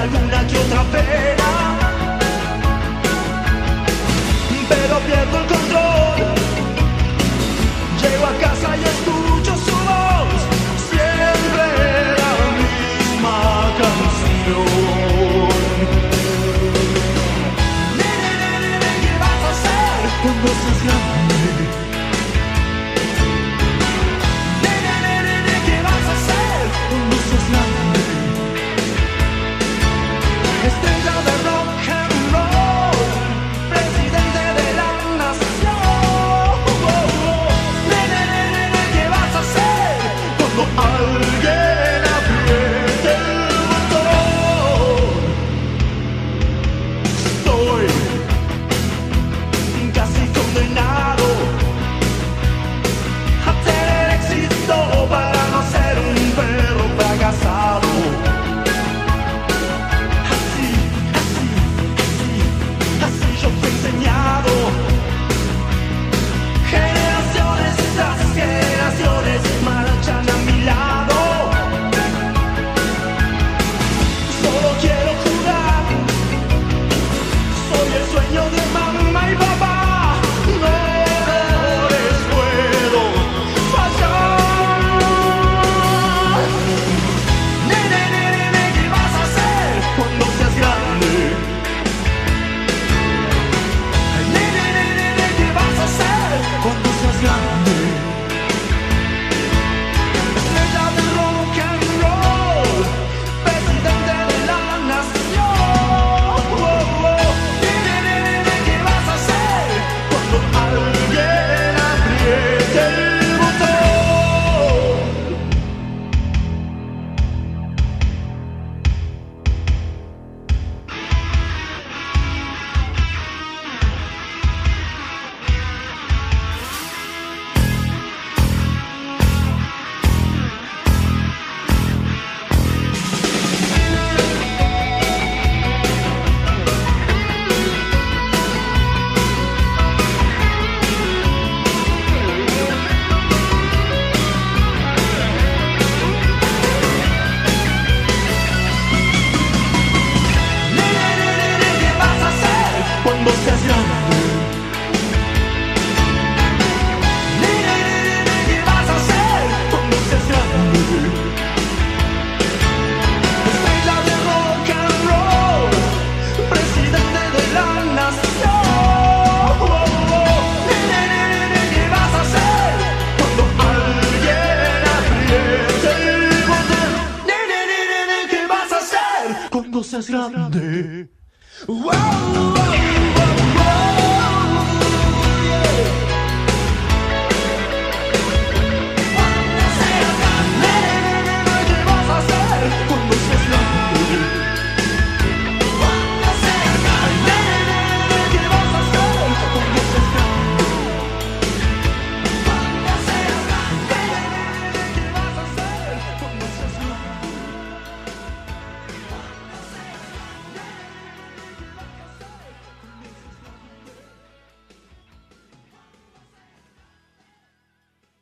alguna que otra pena. gun. Wow, wow, wow.